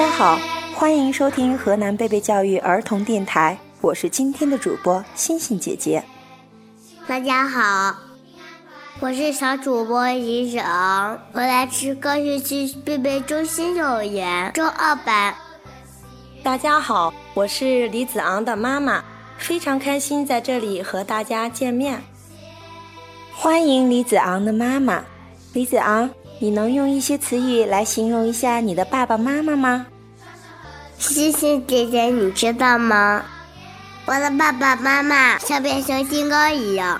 家好，欢迎收听河南贝贝教育儿童电台，我是今天的主播星星姐姐。大家好，我是小主播李子昂，我来自高新区贝贝中心幼儿园中二班。大家好，我是李子昂的妈妈，非常开心在这里和大家见面。欢迎李子昂的妈妈，李子昂，你能用一些词语来形容一下你的爸爸妈妈吗？星星姐姐，你知道吗？我的爸爸妈妈像变形金刚一样。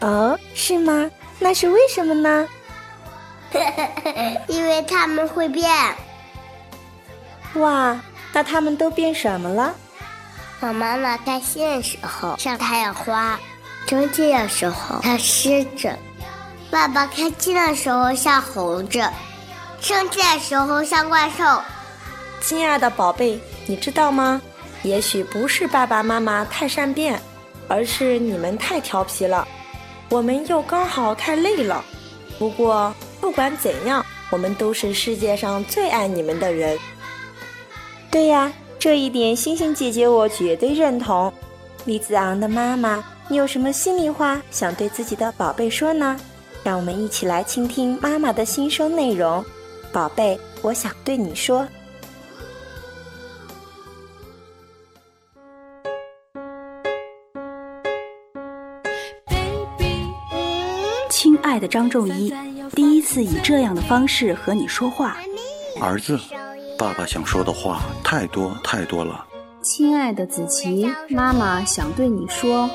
哦，是吗？那是为什么呢？因为他们会变。哇，那他们都变什么了？我妈妈开心的时候像太阳花。生气的时候像狮子，爸爸开心的时候像猴子，生气的时候像怪兽。亲爱的宝贝，你知道吗？也许不是爸爸妈妈太善变，而是你们太调皮了。我们又刚好太累了。不过不管怎样，我们都是世界上最爱你们的人。对呀，这一点星星姐姐我绝对认同。李子昂的妈妈。你有什么心里话想对自己的宝贝说呢？让我们一起来倾听妈妈的心声内容。宝贝，我想对你说，亲爱的张仲一，第一次以这样的方式和你说话。儿子，爸爸想说的话太多太多了。亲爱的子琪，妈妈想对你说。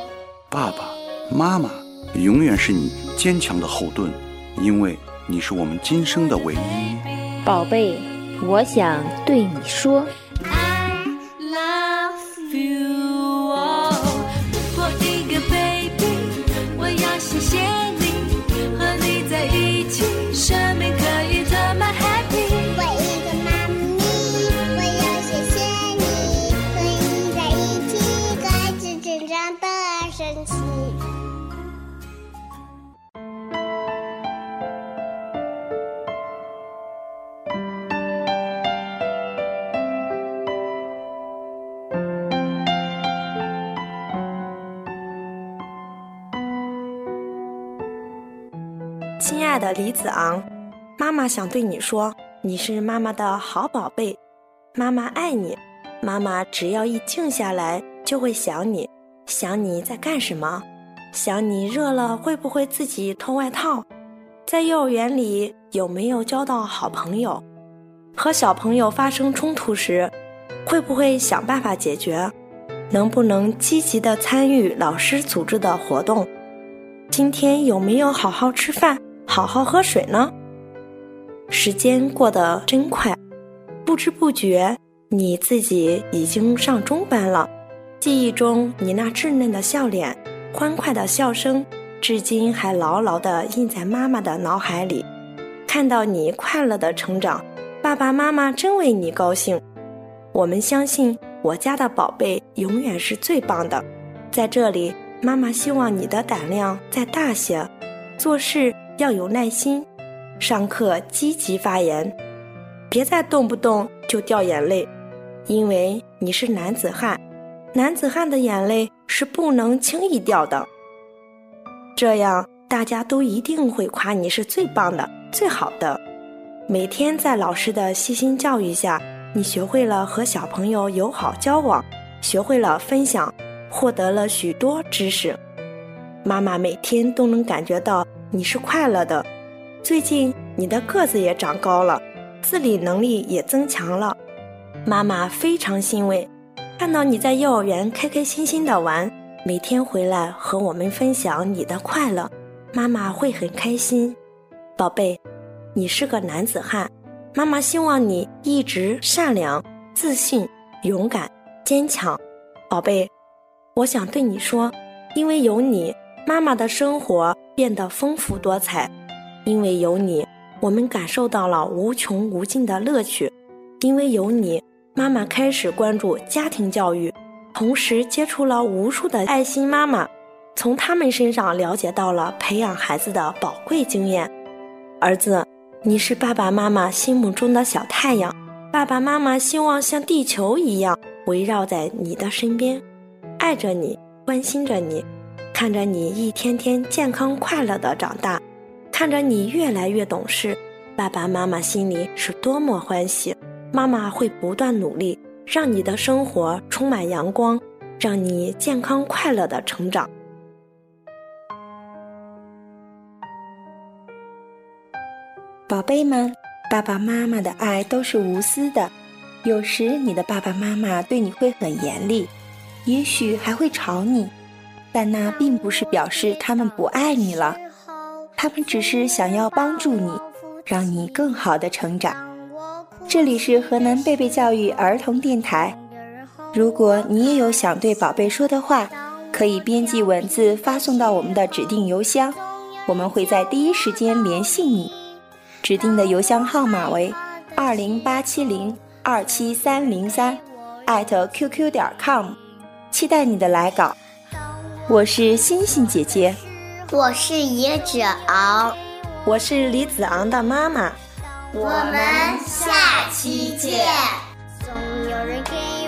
爸爸妈妈永远是你坚强的后盾，因为你是我们今生的唯一。宝贝，我想对你说。亲爱的李子昂，妈妈想对你说，你是妈妈的好宝贝，妈妈爱你。妈妈只要一静下来，就会想你，想你在干什么，想你热了会不会自己脱外套，在幼儿园里有没有交到好朋友，和小朋友发生冲突时，会不会想办法解决，能不能积极的参与老师组织的活动，今天有没有好好吃饭？好好喝水呢。时间过得真快，不知不觉你自己已经上中班了。记忆中你那稚嫩的笑脸、欢快的笑声，至今还牢牢地印在妈妈的脑海里。看到你快乐的成长，爸爸妈妈真为你高兴。我们相信我家的宝贝永远是最棒的。在这里，妈妈希望你的胆量再大些，做事。要有耐心，上课积极发言，别再动不动就掉眼泪，因为你是男子汉，男子汉的眼泪是不能轻易掉的。这样大家都一定会夸你是最棒的、最好的。每天在老师的细心教育下，你学会了和小朋友友好交往，学会了分享，获得了许多知识。妈妈每天都能感觉到。你是快乐的，最近你的个子也长高了，自理能力也增强了，妈妈非常欣慰。看到你在幼儿园开开心心的玩，每天回来和我们分享你的快乐，妈妈会很开心。宝贝，你是个男子汉，妈妈希望你一直善良、自信、勇敢、坚强。宝贝，我想对你说，因为有你。妈妈的生活变得丰富多彩，因为有你，我们感受到了无穷无尽的乐趣。因为有你，妈妈开始关注家庭教育，同时接触了无数的爱心妈妈，从他们身上了解到了培养孩子的宝贵经验。儿子，你是爸爸妈妈心目中的小太阳，爸爸妈妈希望像地球一样围绕在你的身边，爱着你，关心着你，看着你一天天健康快乐的长大，看着你越来越懂事，爸爸妈妈心里是多么欢喜。妈妈会不断努力，让你的生活充满阳光，让你健康快乐的成长。宝贝们。爸爸妈妈的爱都是无私的，有时你的爸爸妈妈对你会很严厉，也许还会吵你，但那并不是表示他们不爱你了，他们只是想要帮助你，让你更好的成长。这里是河南贝贝教育儿童电台，如果你也有想对宝贝说的话，可以编辑文字发送到我们的指定邮箱，我们会在第一时间联系你。指定的邮箱号码为二零八七零二七三零三艾特 qq 点 com，期待你的来稿。我是星星姐姐，我是野子昂，我是李子昂的妈妈。我们下期见。总有人给